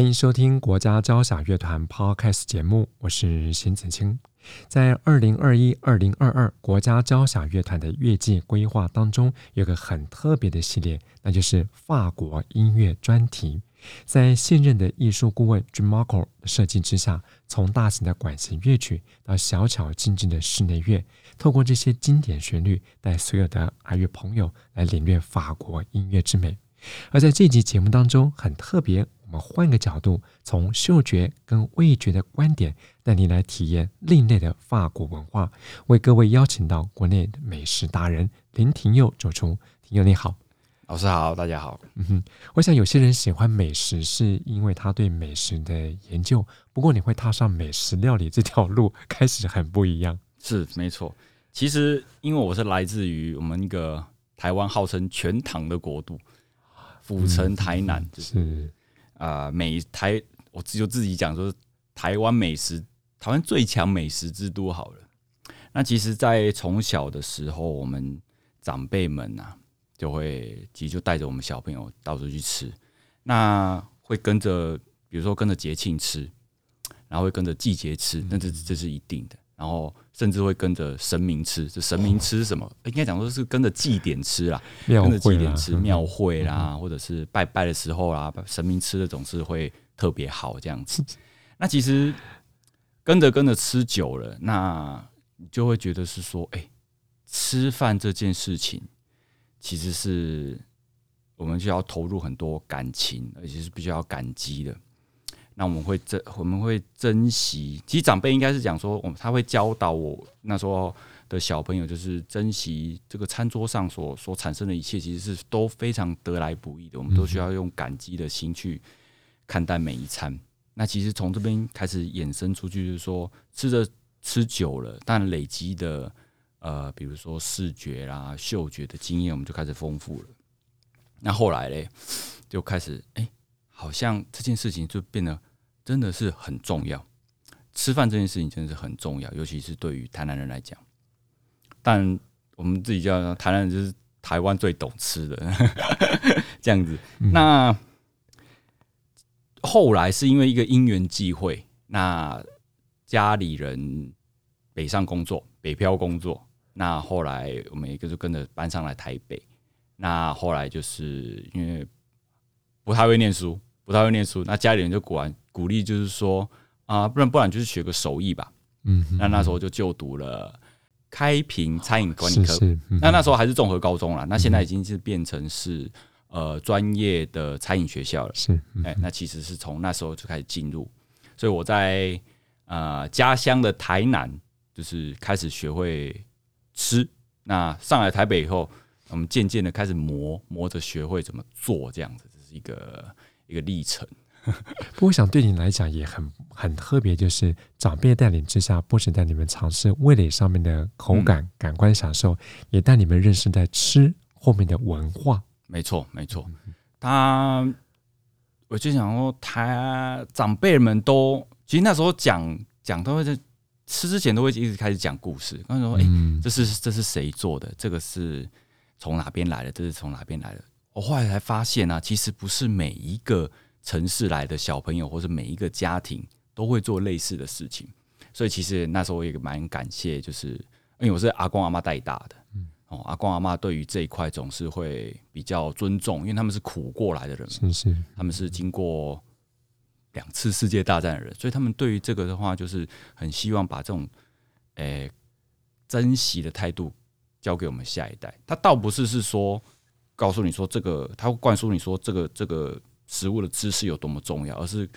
欢迎收听国家交响乐团 Podcast 节目，我是邢子清。在二零二一、二零二二国家交响乐团的乐季规划当中，有个很特别的系列，那就是法国音乐专题。在现任的艺术顾问 Jean Marco 的设计之下，从大型的管弦乐曲到小巧精致的室内乐，透过这些经典旋律，带所有的爱乐朋友来领略法国音乐之美。而在这集节目当中，很特别。我们换个角度，从嗅觉跟味觉的观点，带你来体验另类的法国文化。为各位邀请到国内的美食达人林廷佑主厨，廷佑你好，老师好，大家好。嗯哼，我想有些人喜欢美食，是因为他对美食的研究。不过你会踏上美食料理这条路，开始很不一样。是没错，其实因为我是来自于我们一个台湾号称全糖的国度，府城台南，嗯、是。啊、呃，美台，我就自己讲说，台湾美食，台湾最强美食之都好了。那其实，在从小的时候，我们长辈们呐、啊，就会其实就带着我们小朋友到处去吃。那会跟着，比如说跟着节庆吃，然后会跟着季节吃，那这这是一定的。然后甚至会跟着神明吃，这神明吃什么？哦、应该讲说是跟着祭典吃啦，跟着祭典吃庙会啦，或者是拜拜的时候啦，神明吃的总是会特别好这样子。那其实跟着跟着吃久了，那你就会觉得是说，哎、欸，吃饭这件事情其实是我们就要投入很多感情，而且是必须要感激的。那我们会珍我们会珍惜，其实长辈应该是讲说，我们他会教导我那时候的小朋友，就是珍惜这个餐桌上所所产生的一切，其实是都非常得来不易的。我们都需要用感激的心去看待每一餐。那其实从这边开始衍生出去，就是说吃着吃久了，但累积的呃，比如说视觉啦、嗅觉的经验，我们就开始丰富了。那后来嘞，就开始哎、欸，好像这件事情就变得。真的是很重要，吃饭这件事情真的是很重要，尤其是对于台南人来讲。但我们自己叫台南人，就是台湾最懂吃的 这样子。那后来是因为一个因缘际会，那家里人北上工作，北漂工作。那后来我们一个就跟着搬上来台北。那后来就是因为不太会念书，不太会念书，那家里人就果然。鼓励就是说啊，不然不然就是学个手艺吧。嗯，那那时候就就读了开平餐饮管理科。那那时候还是综合高中啦，那现在已经是变成是呃专业的餐饮学校了。是，哎，那其实是从那时候就开始进入。所以我在呃家乡的台南，就是开始学会吃。那上来台北以后，我们渐渐的开始磨磨着学会怎么做，这样子，这是一个一个历程。不过，我想对你来讲也很很特别，就是长辈带领之下，不止带你们尝试味蕾上面的口感、嗯、感官享受，也带你们认识在吃后面的文化。没错，没错。他，我就想说，他长辈们都其实那时候讲讲都会在吃之前都会一直开始讲故事。刚才说，哎、欸，这是这是谁做的？这个是从哪边来的？这是从哪边来的？我后来才发现呢、啊，其实不是每一个。城市来的小朋友，或是每一个家庭都会做类似的事情，所以其实那时候我也蛮感谢，就是因为我是阿公阿妈带大的，哦，阿公阿妈对于这一块总是会比较尊重，因为他们是苦过来的人，是是，他们是经过两次世界大战的人，所以他们对于这个的话，就是很希望把这种诶、欸、珍惜的态度交给我们下一代。他倒不是是说告诉你说这个，他会灌输你说这个这个。食物的知识有多么重要，而是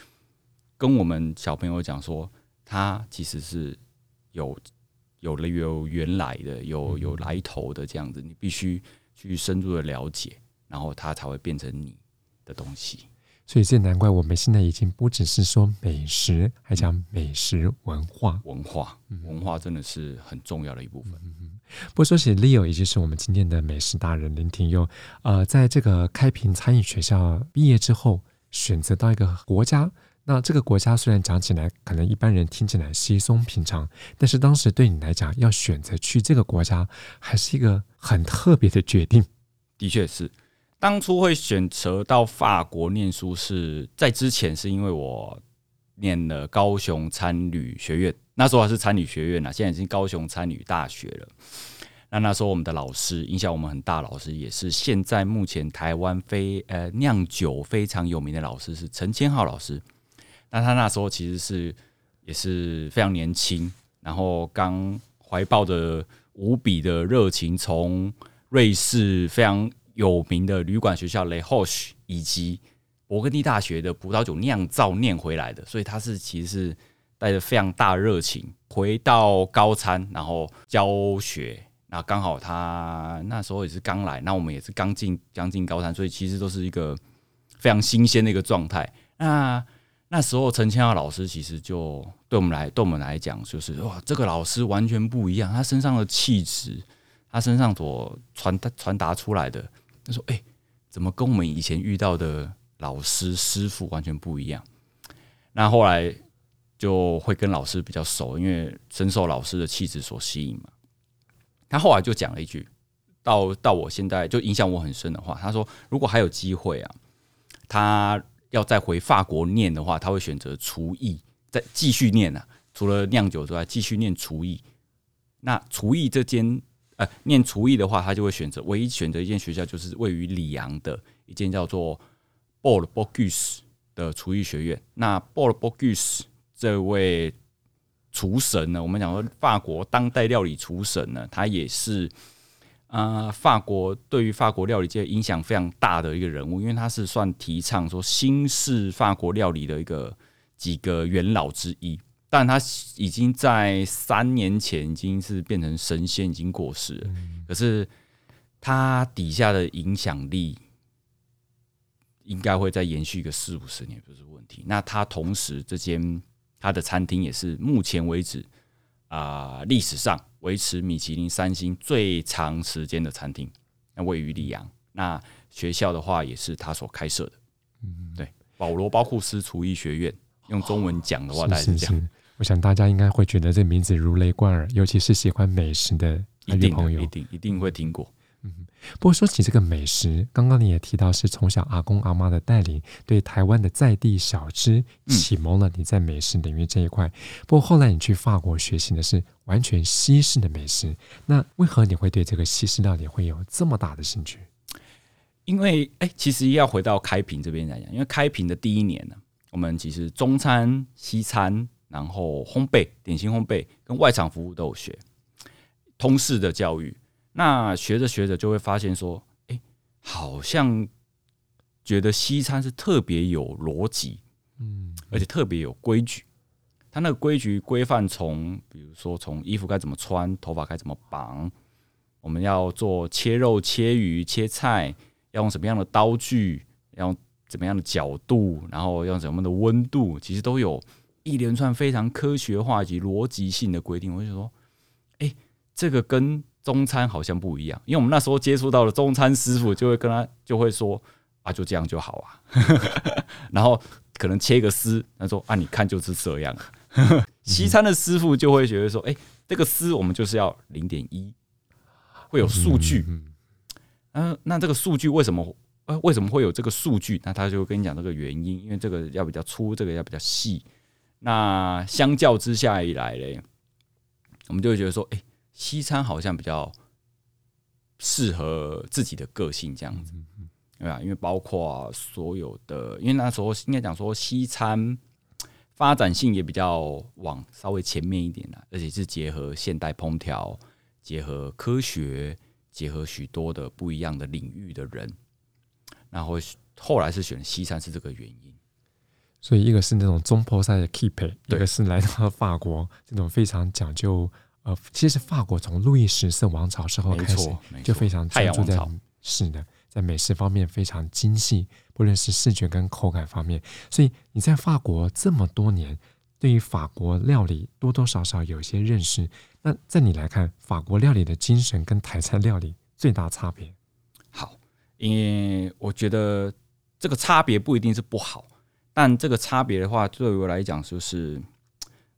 跟我们小朋友讲说，它其实是有有了有原来的，有有来头的这样子，你必须去深入的了解，然后它才会变成你的东西。所以这难怪我们现在已经不只是说美食，还讲美食文化。文化，文化真的是很重要的一部分。嗯嗯。不说起 Leo，也就是我们今天的美食达人林廷佑，呃，在这个开平餐饮学校毕业之后，选择到一个国家。那这个国家虽然讲起来可能一般人听起来稀松平常，但是当时对你来讲，要选择去这个国家，还是一个很特别的决定。的确是。当初会选择到法国念书，是在之前是因为我念了高雄餐旅学院，那时候还是餐旅学院呢，现在已经高雄餐旅大学了。那那时候我们的老师，影响我们很大，老师也是现在目前台湾非呃酿酒非常有名的老师，是陈千浩老师。那他那时候其实是也是非常年轻，然后刚怀抱着无比的热情，从瑞士非常。有名的旅馆学校 Les Roches 以及勃艮第大学的葡萄酒酿造念回来的，所以他是其实是带着非常大热情回到高参，然后教学。那刚好他那时候也是刚来，那我们也是刚进将近高三，所以其实都是一个非常新鲜的一个状态。那那时候陈千浩老师其实就对我们来对我们来讲，就是哇，这个老师完全不一样，他身上的气质，他身上所传达传达出来的。他说：“哎、怎么跟我们以前遇到的老师师傅完全不一样？那后来就会跟老师比较熟，因为深受老师的气质所吸引嘛。他后来就讲了一句，到到我现在就影响我很深的话。他说：如果还有机会啊，他要再回法国念的话，他会选择厨艺，再继续念啊。除了酿酒之外，继续念厨艺。那厨艺这间。”呃，念厨艺的话，他就会选择唯一选择一间学校，就是位于里昂的一间叫做 Paul Bocuse 的厨艺学院。那 Paul Bocuse 这位厨神呢，我们讲说法国当代料理厨神呢，他也是啊、呃，法国对于法国料理界影响非常大的一个人物，因为他是算提倡说新式法国料理的一个几个元老之一。但他已经在三年前已经是变成神仙，已经过世了。可是他底下的影响力应该会再延续个四五十年不是问题。那他同时这间他的餐厅也是目前为止啊历史上维持米其林三星最长时间的餐厅。那位于里昂，那学校的话也是他所开设的。嗯，对，保罗包库斯厨艺学院，用中文讲的话大概是这样。我想大家应该会觉得这名字如雷贯耳，尤其是喜欢美食的一定朋友，一定一定会听过。嗯，不过说起这个美食，刚刚你也提到是从小阿公阿妈的带领，对台湾的在地小吃启蒙了你在美食领域这一块。不过后来你去法国学习的是完全西式的美食，那为何你会对这个西式料理会有这么大的兴趣？因为哎，其实要回到开平这边来讲，因为开平的第一年呢，我们其实中餐、西餐。然后烘焙、点心烘焙跟外场服务都有学，通识的教育。那学着学着就会发现说，哎，好像觉得西餐是特别有逻辑，嗯，而且特别有规矩。它那个规矩规范，从比如说从衣服该怎么穿，头发该怎么绑，我们要做切肉、切鱼、切菜，要用什么样的刀具，要用怎么样的角度，然后要用什么样的温度，其实都有。一连串非常科学化及逻辑性的规定，我就说，哎、欸，这个跟中餐好像不一样，因为我们那时候接触到的中餐师傅就会跟他就会说，啊，就这样就好啊，然后可能切个丝，他说啊，你看就是这样。西餐的师傅就会觉得说，哎、欸，这个丝我们就是要零点一，会有数据，嗯，那这个数据为什么呃为什么会有这个数据？那他就会跟你讲这个原因，因为这个要比较粗，这个要比较细。那相较之下一来嘞，我们就会觉得说，哎、欸，西餐好像比较适合自己的个性这样子，对吧？因为包括所有的，因为那时候应该讲说，西餐发展性也比较往稍微前面一点的，而且是结合现代烹调、结合科学、结合许多的不一样的领域的人，然后后来是选西餐是这个原因。所以，一个是那种中坡赛的 keep，一个是来到法国这种非常讲究。呃，其实法国从路易十四王朝时候开始就非常专注在是的在美食方面非常精细，不论是视觉跟口感方面。所以你在法国这么多年，对于法国料理多多少少有些认识。那在你来看，法国料理的精神跟台菜料理最大差别？好，因为我觉得这个差别不一定是不好，但这个差别的话，对于我来讲就是，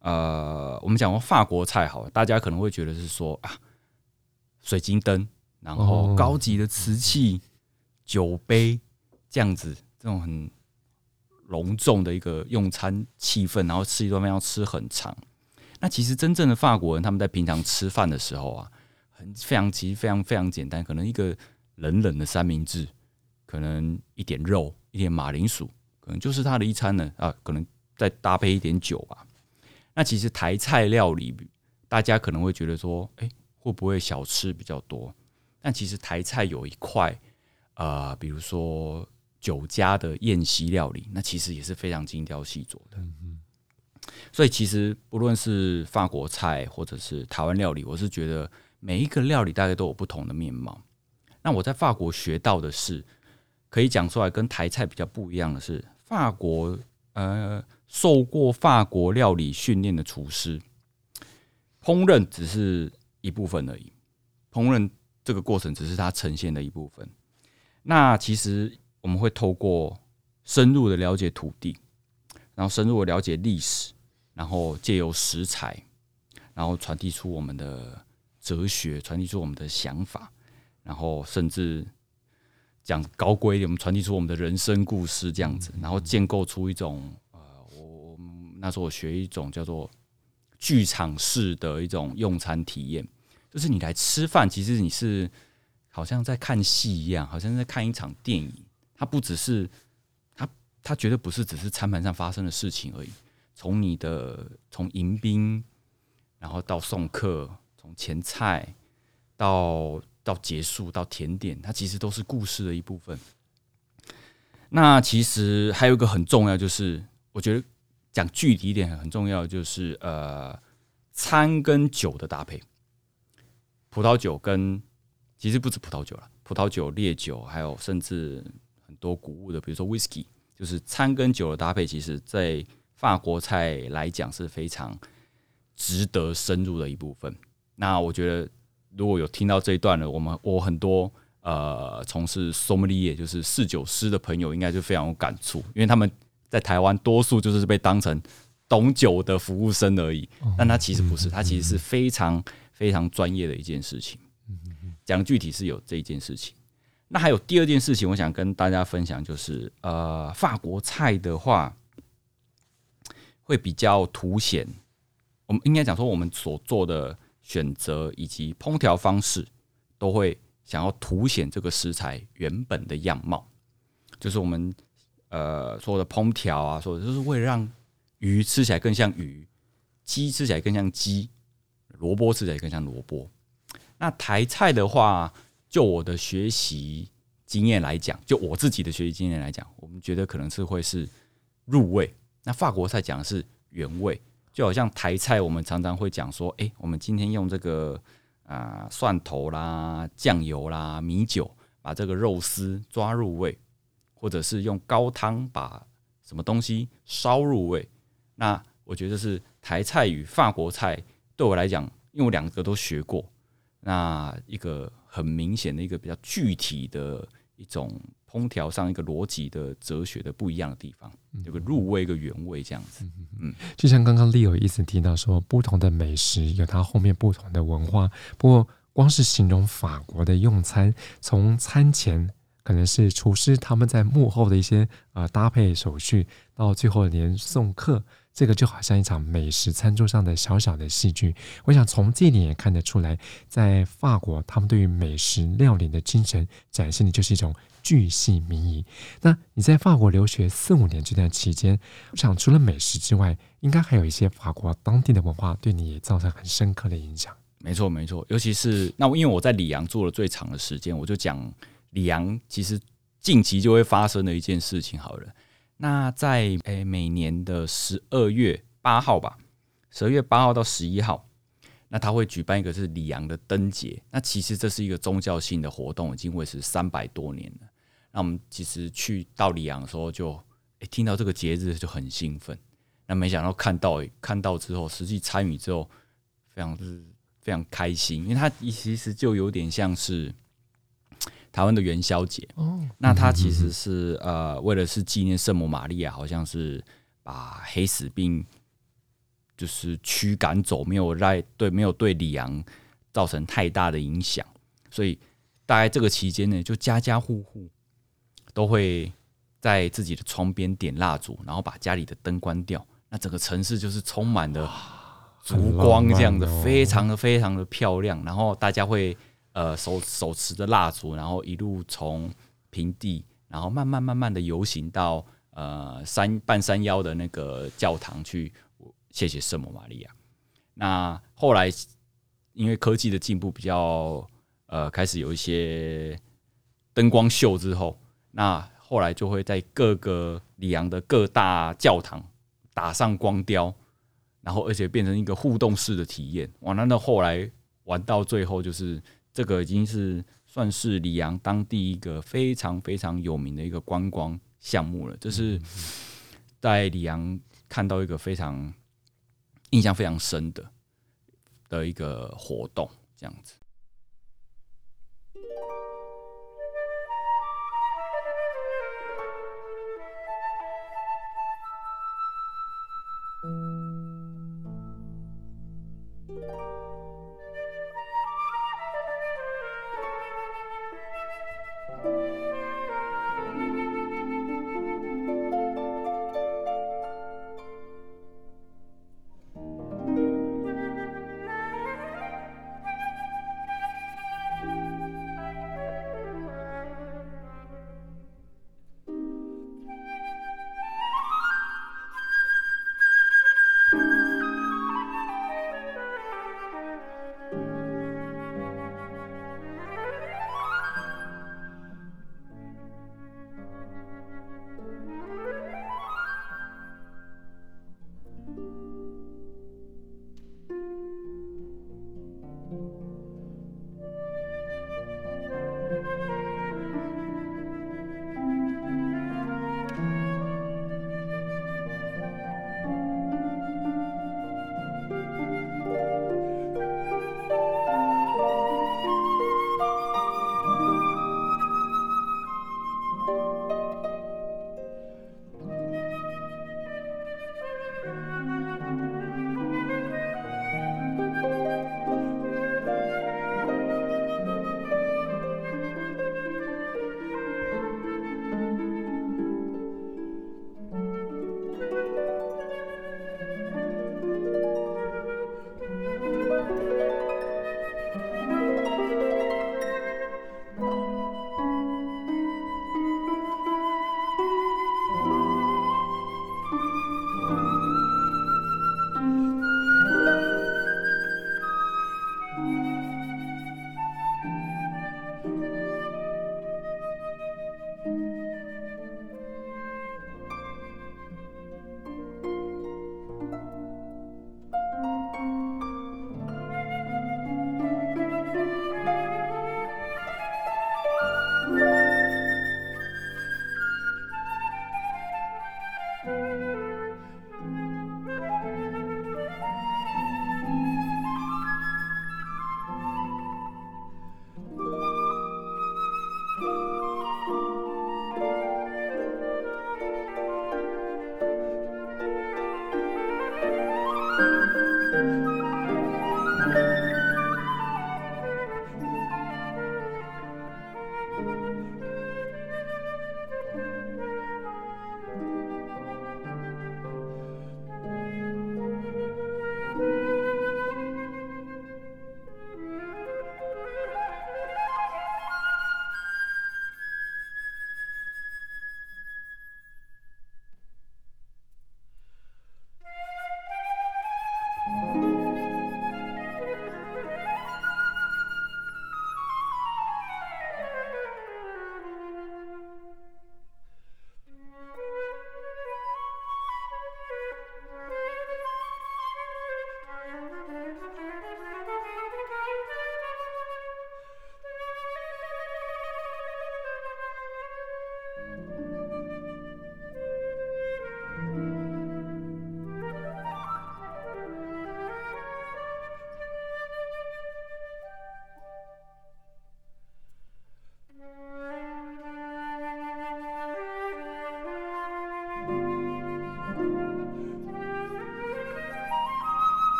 呃，我们讲过法国菜好，大家可能会觉得是说啊，水晶灯，然后高级的瓷器。酒杯这样子，这种很隆重的一个用餐气氛，然后吃一顿饭要吃很长。那其实真正的法国人，他们在平常吃饭的时候啊，很非常其实非常非常简单，可能一个冷冷的三明治，可能一点肉，一点马铃薯，可能就是他的一餐呢啊，可能再搭配一点酒吧。那其实台菜料理，大家可能会觉得说，哎，会不会小吃比较多？但其实台菜有一块。啊、呃，比如说酒家的宴席料理，那其实也是非常精雕细琢的。所以其实不论是法国菜或者是台湾料理，我是觉得每一个料理大概都有不同的面貌。那我在法国学到的是，可以讲出来跟台菜比较不一样的是，法国呃受过法国料理训练的厨师，烹饪只是一部分而已，烹饪这个过程只是它呈现的一部分。那其实我们会透过深入的了解土地，然后深入的了解历史，然后借由食材，然后传递出我们的哲学，传递出我们的想法，然后甚至讲高贵一点，我们传递出我们的人生故事这样子，然后建构出一种，那时候我学一种叫做剧场式的一种用餐体验，就是你来吃饭，其实你是。好像在看戏一样，好像在看一场电影。它不只是，它它绝对不是只是餐盘上发生的事情而已。从你的从迎宾，然后到送客，从前菜到到结束到甜点，它其实都是故事的一部分。那其实还有一个很重要，就是我觉得讲具体一点很重要，就是呃，餐跟酒的搭配，葡萄酒跟。其实不止葡萄酒了，葡萄酒、烈酒，还有甚至很多谷物的，比如说 whisky，就是餐跟酒的搭配，其实在法国菜来讲是非常值得深入的一部分。那我觉得，如果有听到这一段的，我们我很多呃从事 sommelier，就是侍酒师的朋友，应该就非常有感触，因为他们在台湾多数就是被当成懂酒的服务生而已，但他其实不是，他其实是非常非常专业的一件事情。讲具体是有这一件事情，那还有第二件事情，我想跟大家分享，就是呃，法国菜的话会比较凸显，我们应该讲说，我们所做的选择以及烹调方式，都会想要凸显这个食材原本的样貌，就是我们呃说的烹调啊，说的就是为了让鱼吃起来更像鱼，鸡吃起来更像鸡，萝卜吃起来更像萝卜。那台菜的话，就我的学习经验来讲，就我自己的学习经验来讲，我们觉得可能是会是入味。那法国菜讲的是原味，就好像台菜，我们常常会讲说，哎，我们今天用这个啊蒜头啦、酱油啦、米酒，把这个肉丝抓入味，或者是用高汤把什么东西烧入味。那我觉得是台菜与法国菜对我来讲，因为我两个都学过。那一个很明显的一个比较具体的一种烹调上一个逻辑的哲学的不一样的地方，有个入味一个原味这样子。嗯，就像刚刚 Leo 一直提到说，不同的美食有它后面不同的文化。不过，光是形容法国的用餐，从餐前可能是厨师他们在幕后的一些呃搭配手续，到最后连送客。这个就好像一场美食餐桌上的小小的戏剧，我想从这一点也看得出来，在法国，他们对于美食料理的精神展现的就是一种巨细靡遗。那你在法国留学四五年这段期间，我想除了美食之外，应该还有一些法国当地的文化对你也造成很深刻的影响。没错，没错，尤其是那因为我在里昂做了最长的时间，我就讲里昂其实近期就会发生的一件事情好了。那在诶、每年的十二月八号吧，十二月八号到十一号，那他会举办一个是里昂的灯节，那其实这是一个宗教性的活动，已经维持三百多年了。那我们其实去到里昂的时候就，诶听到这个节日就很兴奋。那没想到看到看到之后，实际参与之后，非常是非常开心，因为它其实就有点像是台湾的元宵节哦。那它其实是呃，为了是纪念圣母玛利亚，好像是把黑死病就是驱赶走，没有来对没有对里昂造成太大的影响，所以大概这个期间呢，就家家户户都会在自己的窗边点蜡烛，然后把家里的灯关掉。那整个城市就是充满了烛光，这样的，哦、非常的非常的漂亮。然后大家会呃手手持着蜡烛，然后一路从平地，然后慢慢慢慢的游行到呃山半山腰的那个教堂去，谢谢圣母玛利亚。那后来因为科技的进步，比较呃开始有一些灯光秀之后，那后来就会在各个里昂的各大教堂。打上光雕，然后而且变成一个互动式的体验。哇，那那后来玩到最后，就是这个已经是算是里昂当地一个非常非常有名的一个观光项目了。就是在里昂看到一个非常印象非常深的的一个活动，这样子。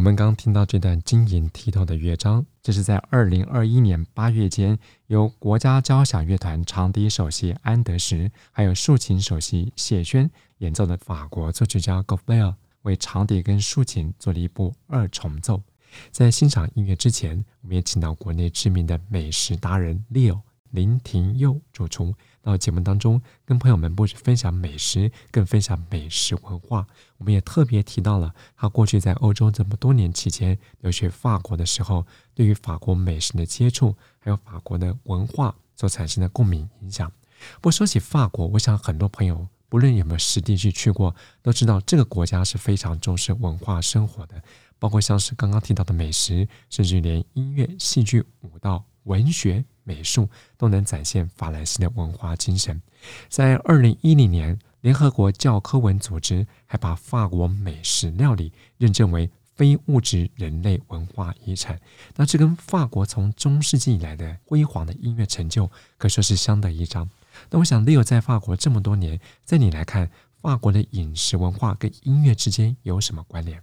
我们刚听到这段晶莹剔透的乐章，这是在二零二一年八月间，由国家交响乐团长笛首席安德什，还有竖琴首席谢轩演奏的法国作曲家 g o f e l 为长笛跟竖琴做了一部二重奏。在欣赏音乐之前，我们也请到国内知名的美食达人 Leo 林廷佑主厨。到节目当中，跟朋友们不止分享美食，更分享美食文化。我们也特别提到了他过去在欧洲这么多年期间留学法国的时候，对于法国美食的接触，还有法国的文化所产生的共鸣影响。不说起法国，我想很多朋友不论有没有实地去去过，都知道这个国家是非常重视文化生活的，包括像是刚刚提到的美食，甚至连音乐、戏剧、舞蹈、文学。美术都能展现法兰西的文化精神。在二零一零年，联合国教科文组织还把法国美食料理认证为非物质人类文化遗产。那这跟法国从中世纪以来的辉煌的音乐成就可说是相得益彰。那我想，Leo 在法国这么多年，在你来看，法国的饮食文化跟音乐之间有什么关联？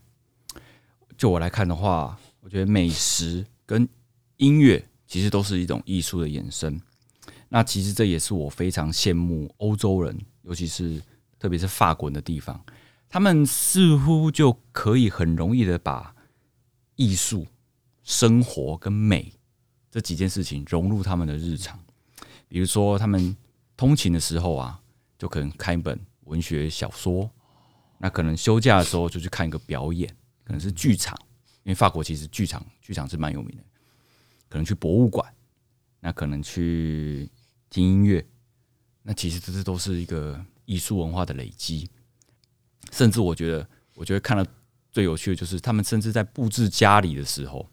就我来看的话，我觉得美食跟音乐。其实都是一种艺术的衍生，那其实这也是我非常羡慕欧洲人，尤其是特别是法国人的地方，他们似乎就可以很容易的把艺术、生活跟美这几件事情融入他们的日常。比如说，他们通勤的时候啊，就可能看一本文学小说；那可能休假的时候就去看一个表演，可能是剧场，因为法国其实剧场剧场是蛮有名的。可能去博物馆，那可能去听音乐，那其实这些都是一个艺术文化的累积。甚至我觉得，我觉得看了最有趣的就是，他们甚至在布置家里的时候，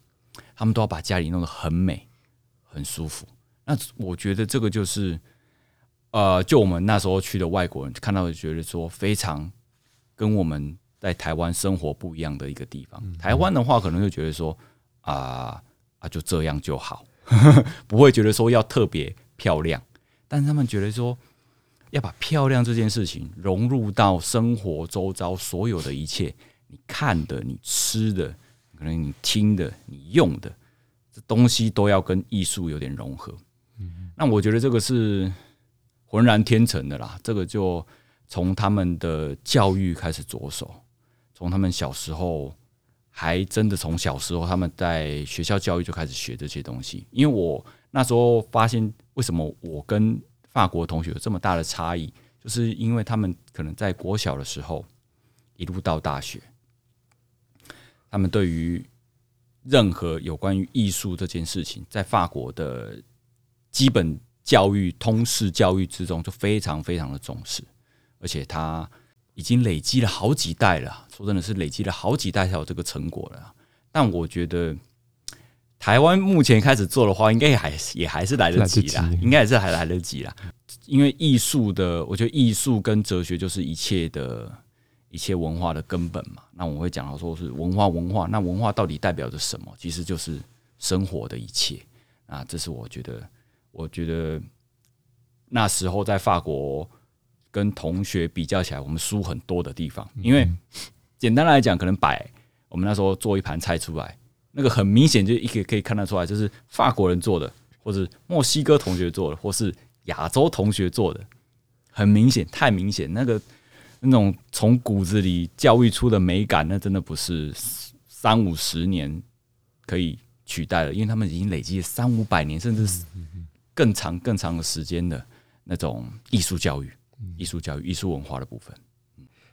他们都要把家里弄得很美、很舒服。那我觉得这个就是，呃，就我们那时候去的外国人看到，觉得说非常跟我们在台湾生活不一样的一个地方。台湾的话，可能就觉得说啊。呃啊，就这样就好，不会觉得说要特别漂亮，但是他们觉得说要把漂亮这件事情融入到生活周遭所有的一切，你看的、你吃的、可能你听的、你用的这东西都要跟艺术有点融合。嗯那我觉得这个是浑然天成的啦，这个就从他们的教育开始着手，从他们小时候。还真的从小时候，他们在学校教育就开始学这些东西。因为我那时候发现，为什么我跟法国同学有这么大的差异，就是因为他们可能在国小的时候一路到大学，他们对于任何有关于艺术这件事情，在法国的基本教育、通识教育之中，就非常非常的重视，而且他。已经累积了好几代了，说真的是累积了好几代才有这个成果了。但我觉得台湾目前开始做的话，应该也还也还是来得及啦，应该也是还来得及啦。因为艺术的，我觉得艺术跟哲学就是一切的一切文化的根本嘛。那我会讲到说是文化，文化，那文化到底代表着什么？其实就是生活的一切啊。这是我觉得，我觉得那时候在法国。跟同学比较起来，我们输很多的地方，因为简单来讲，可能摆我们那时候做一盘菜出来，那个很明显就一个可以看得出来，就是法国人做的，或是墨西哥同学做的，或是亚洲同学做的，很明显，太明显，那个那种从骨子里教育出的美感，那真的不是三五十年可以取代的，因为他们已经累积了三五百年，甚至是更长更长的时间的那种艺术教育。艺术教育、艺术文化的部分，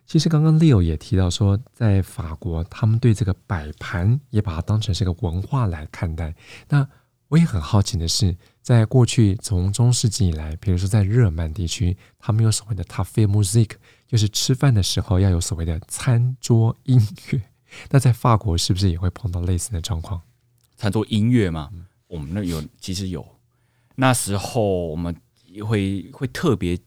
其实刚刚 Leo 也提到说，在法国，他们对这个摆盘也把它当成是个文化来看待。那我也很好奇的是，在过去从中世纪以来，比如说在日耳曼地区，他们有所谓的 table music，就是吃饭的时候要有所谓的餐桌音乐。那在法国是不是也会碰到类似的状况？餐桌音乐吗？我们那有，其实有。那时候我们会会特别。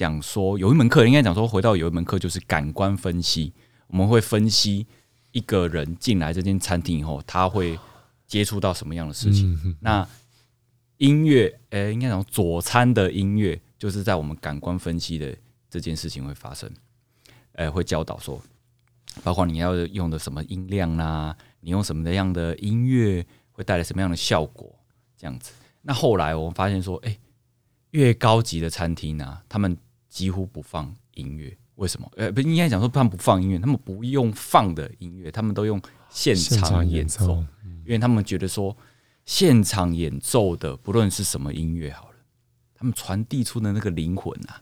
讲说有一门课，应该讲说回到有一门课就是感官分析。我们会分析一个人进来这间餐厅以后，他会接触到什么样的事情。那音乐，诶，应该讲佐餐的音乐，就是在我们感官分析的这件事情会发生。诶，会教导说，包括你要用的什么音量啦、啊，你用什么样的音乐会带来什么样的效果，这样子。那后来我们发现说，哎、欸，越高级的餐厅呢、啊，他们几乎不放音乐，为什么？呃，不应该讲说他们不放音乐，他们不用放的音乐，他们都用现场演奏，演奏因为他们觉得说，现场演奏的不论是什么音乐好了，他们传递出的那个灵魂啊，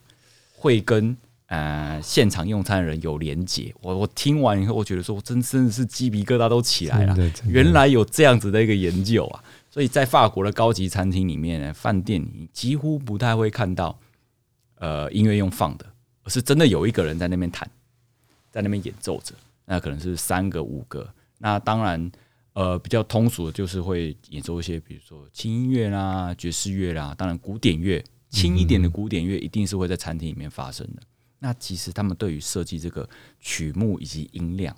会跟。呃，现场用餐的人有连结，我我听完以后，我觉得说，我真真的是鸡皮疙瘩都起来了。原来有这样子的一个研究啊！所以在法国的高级餐厅里面呢，饭店你几乎不太会看到呃音乐用放的，而是真的有一个人在那边弹，在那边演奏着。那可能是三个五个。那当然，呃，比较通俗的就是会演奏一些，比如说轻音乐啦、爵士乐啦，当然古典乐，轻一点的古典乐一定是会在餐厅里面发生的。那其实他们对于设计这个曲目以及音量，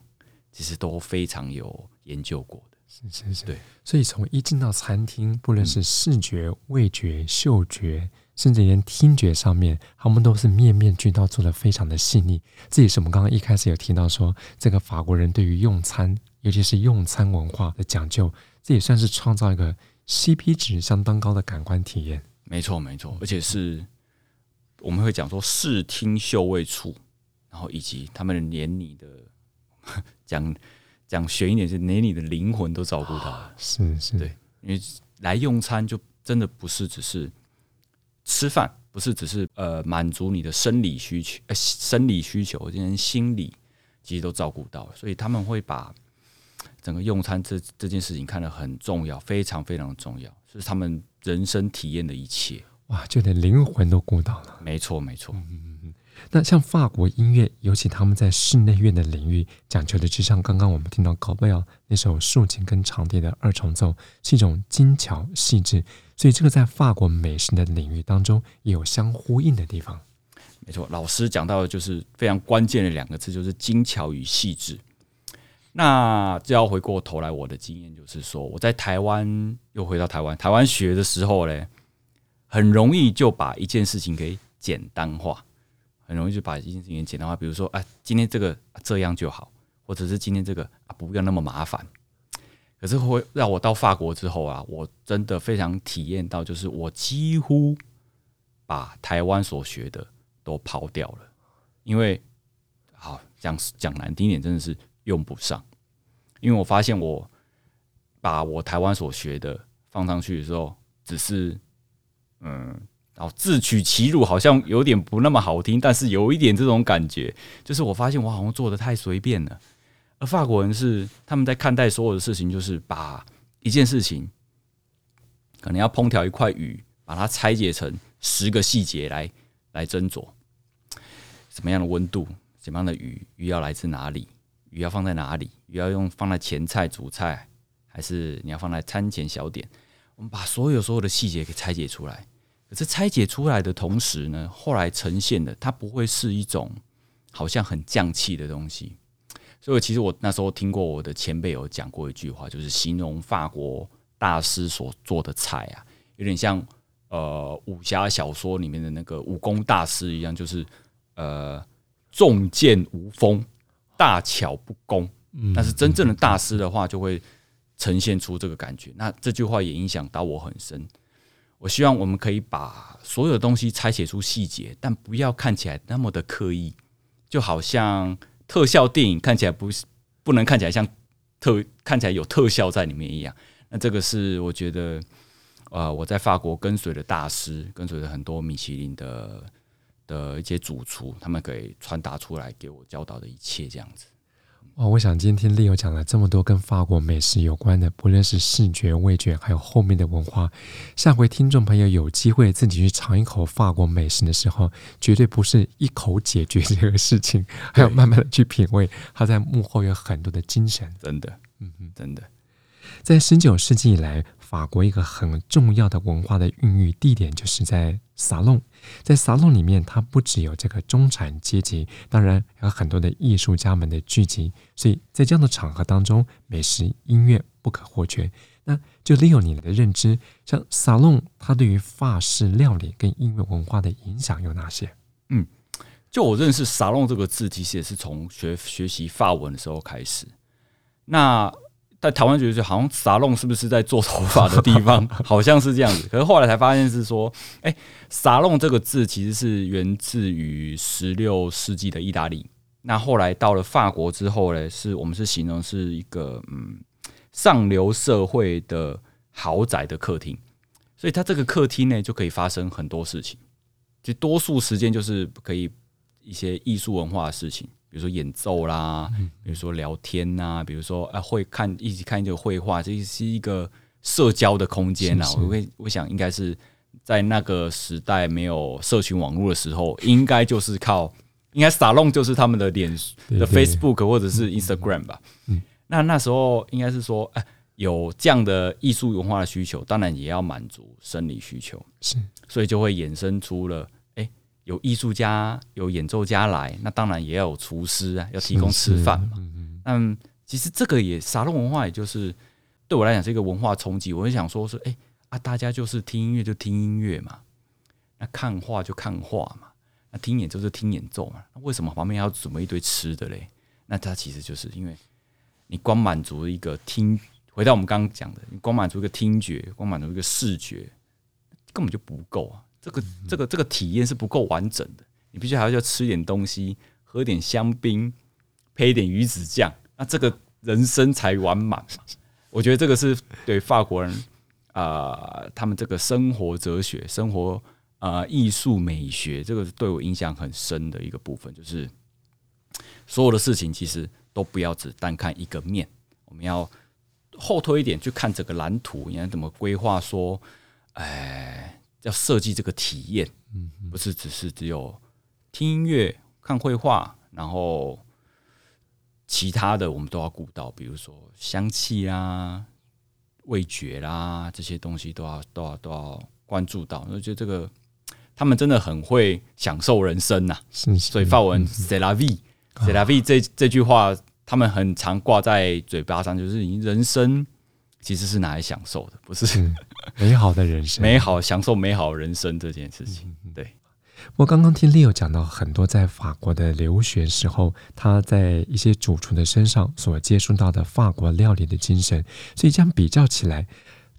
其实都非常有研究过的。是是是，对。所以从一进到餐厅，不论是视觉、味觉、嗅觉，甚至连听觉上面，他们都是面面俱到，做的非常的细腻。这也是我们刚刚一开始有提到说，这个法国人对于用餐，尤其是用餐文化的讲究，这也算是创造一个 CP 值相当高的感官体验。没错没错，而且是。我们会讲说视听嗅味触，然后以及他们连你的讲讲悬一点，是连你的灵魂都照顾到了。是是，对，因为来用餐就真的不是只是吃饭，不是只是呃满足你的生理需求，呃生理需求，今天心理其实都照顾到了，所以他们会把整个用餐这这件事情看得很重要，非常非常重要，是他们人生体验的一切。哇，就连灵魂都顾到了。没错，没错。嗯嗯，那像法国音乐，尤其他们在室内乐的领域讲求的，就像刚刚我们听到高贝尔那首竖琴跟长笛的二重奏，是一种精巧细致。所以这个在法国美食的领域当中也有相呼应的地方。没错，老师讲到的就是非常关键的两个字，就是精巧与细致。那就要回过头来，我的经验就是说，我在台湾又回到台湾，台湾学的时候嘞。很容易就把一件事情给简单化，很容易就把一件事情简单化。比如说，啊，今天这个这样就好，或者是今天这个啊，不要那么麻烦。可是会让我到法国之后啊，我真的非常体验到，就是我几乎把台湾所学的都抛掉了，因为好讲讲难听点，真的是用不上。因为我发现我把我台湾所学的放上去的时候，只是。嗯，然后自取其辱，好像有点不那么好听，但是有一点这种感觉，就是我发现我好像做的太随便了。而法国人是他们在看待所有的事情，就是把一件事情，可能要烹调一块鱼，把它拆解成十个细节来来斟酌，什么样的温度，什么样的鱼，鱼要来自哪里，鱼要放在哪里，鱼要用放在前菜、主菜，还是你要放在餐前小点？我们把所有所有的细节给拆解出来。可是拆解出来的同时呢，后来呈现的它不会是一种好像很匠气的东西。所以其实我那时候听过我的前辈有讲过一句话，就是形容法国大师所做的菜啊，有点像呃武侠小说里面的那个武功大师一样，就是呃重剑无锋，大巧不工。但是真正的大师的话，就会呈现出这个感觉。那这句话也影响到我很深。我希望我们可以把所有东西拆解出细节，但不要看起来那么的刻意，就好像特效电影看起来不是不能看起来像特看起来有特效在里面一样。那这个是我觉得，呃，我在法国跟随的大师，跟随着很多米其林的的一些主厨，他们给传达出来给我教导的一切，这样子。哦，我想今天 Leo 讲了这么多跟法国美食有关的，不论是视觉、味觉，还有后面的文化。下回听众朋友有机会自己去尝一口法国美食的时候，绝对不是一口解决这个事情，还要慢慢的去品味，它在幕后有很多的精神。真的，嗯嗯，真的。在十九世纪以来，法国一个很重要的文化的孕育地点，就是在沙龙。在沙龙里面，它不只有这个中产阶级，当然还有很多的艺术家们的聚集。所以在这样的场合当中，美食、音乐不可或缺。那就利用你的认知，像沙龙，它对于法式料理跟音乐文化的影响有哪些？嗯，就我认识“沙龙”这个字，其实也是从学学习法文的时候开始。那在台湾觉得，好像沙龙是不是在做头发的地方？好像是这样子。可是后来才发现是说，哎，沙龙这个字其实是源自于十六世纪的意大利。那后来到了法国之后呢，是我们是形容是一个嗯上流社会的豪宅的客厅，所以它这个客厅呢就可以发生很多事情，就多数时间就是可以。一些艺术文化的事情，比如说演奏啦，比如说聊天呐，比如说啊会看一起看这个绘画，这是一个社交的空间呐。我会我想应该是在那个时代没有社群网络的时候，应该就是靠应该撒弄就是他们的脸的 Facebook 或者是 Instagram 吧。那那时候应该是说，哎，有这样的艺术文化的需求，当然也要满足生理需求，是，所以就会衍生出了。有艺术家、有演奏家来，那当然也要有厨师啊，要提供吃饭嘛。嗯，其实这个也沙龙文化，也就是对我来讲是一个文化冲击。我会想说是，哎、欸、啊，大家就是听音乐就听音乐嘛，那看画就看画嘛，那听演奏就听演奏嘛。那为什么旁边要准备一堆吃的嘞？那它其实就是因为你光满足一个听，回到我们刚刚讲的，你光满足一个听觉，光满足一个视觉，根本就不够啊。这个这个这个体验是不够完整的，你必须还要吃点东西，喝点香槟，配一点鱼子酱，那这个人生才完满嘛。我觉得这个是对法国人啊、呃，他们这个生活哲学、生活啊、呃、艺术美学，这个对我影响很深的一个部分，就是所有的事情其实都不要只单看一个面，我们要后推一点去看整个蓝图，你要怎么规划？说，哎。要设计这个体验，不是只是只有听音乐、看绘画，然后其他的我们都要顾到，比如说香气啊、味觉啦这些东西都要都要都要关注到。我觉得这个他们真的很会享受人生呐、啊，所以法文 “c'est la vie”，“c'est la vie” 这这句话他们很常挂在嘴巴上，就是你人生。其实是拿来享受的，不是美好的人生，美好享受美好人生这件事情。对，我刚刚听 Leo 讲到很多在法国的留学时候，他在一些主厨的身上所接触到的法国料理的精神，所以这样比较起来，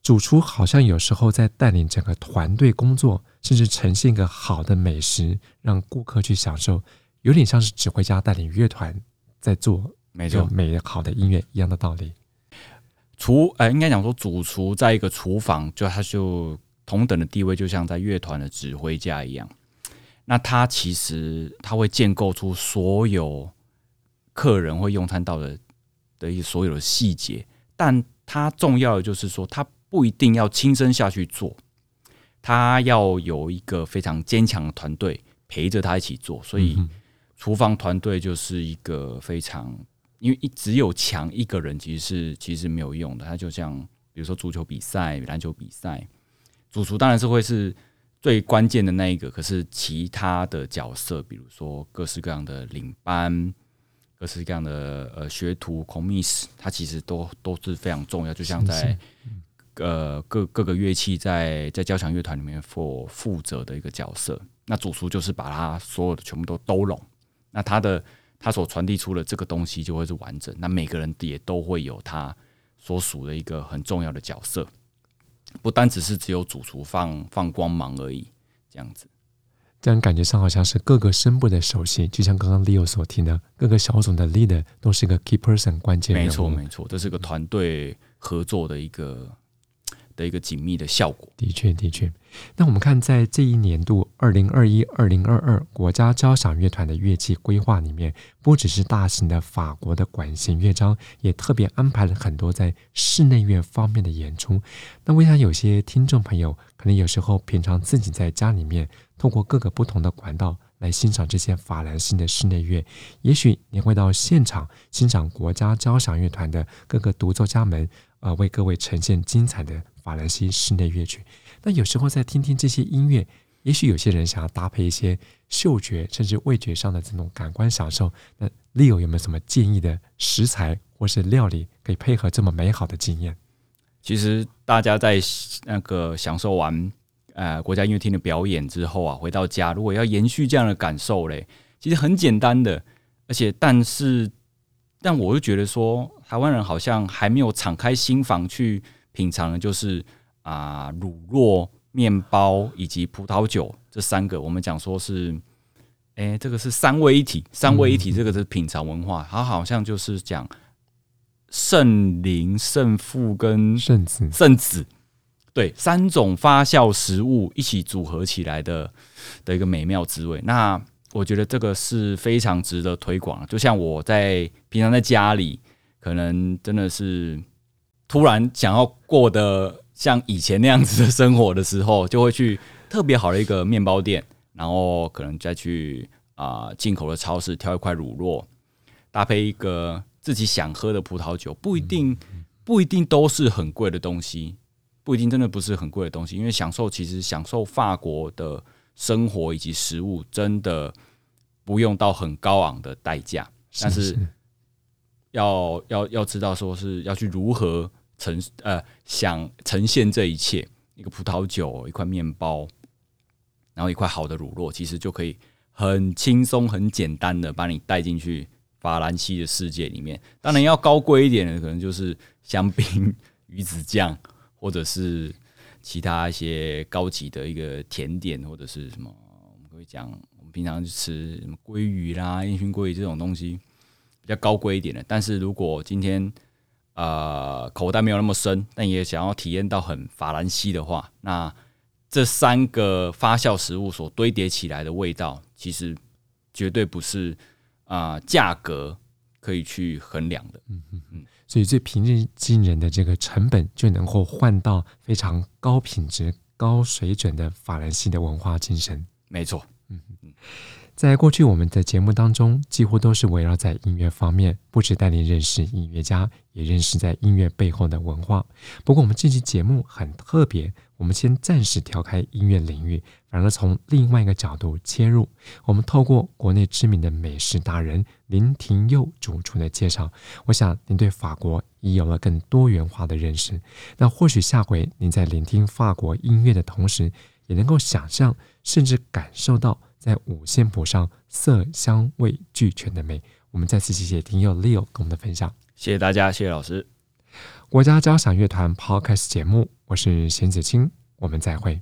主厨好像有时候在带领整个团队工作，甚至呈现一个好的美食，让顾客去享受，有点像是指挥家带领乐团在做没错美好的音乐一样的道理。厨，呃，应该讲说，主厨在一个厨房，就他就同等的地位，就像在乐团的指挥家一样。那他其实他会建构出所有客人会用餐到的的一些所有的细节，但他重要的就是说，他不一定要亲身下去做，他要有一个非常坚强的团队陪着他一起做。所以，厨房团队就是一个非常。因为一只有强一个人，其实是其实没有用的。他就像比如说足球比赛、篮球比赛，主厨当然是会是最关键的那一个。可是其他的角色，比如说各式各样的领班、各式各样的呃学徒、commis，他其实都都是非常重要。就像在呃各各个乐器在在交响乐团里面负负责的一个角色，那主厨就是把他所有的全部都兜拢。那他的。他所传递出的这个东西就会是完整，那每个人也都会有他所属的一个很重要的角色，不单只是只有主厨放放光芒而已，这样子，这样感觉上好像是各个声部的首席，就像刚刚 Leo 所提的，各个小组的 leader 都是一个 key person 关键人物，没错没错，这是个团队合作的一个。的一个紧密的效果，的确的确。那我们看，在这一年度二零二一、二零二二国家交响乐团的乐季规划里面，不只是大型的法国的管弦乐章，也特别安排了很多在室内乐方面的演出。那我想有些听众朋友，可能有时候平常自己在家里面，透过各个不同的管道来欣赏这些法兰西的室内乐，也许你会到现场欣赏国家交响乐团的各个独奏家们，呃，为各位呈现精彩的。法兰西室内乐曲，那有时候在听听这些音乐，也许有些人想要搭配一些嗅觉甚至味觉上的这种感官享受。那 Leo 有没有什么建议的食材或是料理可以配合这么美好的经验？其实大家在那个享受完呃国家音乐厅的表演之后啊，回到家如果要延续这样的感受嘞，其实很简单的，而且但是，但我就觉得说，台湾人好像还没有敞开心房去品尝的，就是啊、呃，乳酪、面包以及葡萄酒这三个，我们讲说是，哎、欸，这个是三位一体，三位一体，这个是品尝文化，它好像就是讲圣灵、圣父跟圣子，圣子。对，三种发酵食物一起组合起来的的一个美妙滋味，那我觉得这个是非常值得推广。就像我在平常在家里，可能真的是突然想要过得像以前那样子的生活的时候，就会去特别好的一个面包店，然后可能再去啊进口的超市挑一块乳酪，搭配一个自己想喝的葡萄酒，不一定不一定都是很贵的东西。不一定真的不是很贵的东西，因为享受其实享受法国的生活以及食物，真的不用到很高昂的代价。但是要要要知道，说是要去如何呈呃想呈现这一切，一个葡萄酒，一块面包，然后一块好的乳酪，其实就可以很轻松、很简单的把你带进去法兰西的世界里面。当然要高贵一点的，可能就是香槟、鱼子酱。或者是其他一些高级的一个甜点，或者是什么，我们会讲，我们平常吃什么鲑鱼啦、烟熏鲑鱼这种东西，比较高贵一点的。但是如果今天呃口袋没有那么深，但也想要体验到很法兰西的话，那这三个发酵食物所堆叠起来的味道，其实绝对不是啊价格可以去衡量的。嗯嗯嗯。所以最平易近人的这个成本，就能够换到非常高品质、高水准的法兰西的文化精神。没错，嗯嗯。在过去我们的节目当中，几乎都是围绕在音乐方面，不只带你认识音乐家，也认识在音乐背后的文化。不过我们这期节目很特别。我们先暂时跳开音乐领域，反而从另外一个角度切入。我们透过国内知名的美食达人林廷佑主厨的介绍，我想您对法国已有了更多元化的认识。那或许下回您在聆听法国音乐的同时，也能够想象甚至感受到在五线谱上色香味俱全的美。我们再次谢谢听友 Leo 跟我们的分享，谢谢大家，谢谢老师。国家交响乐团 Podcast 节目，我是邢子清，我们再会。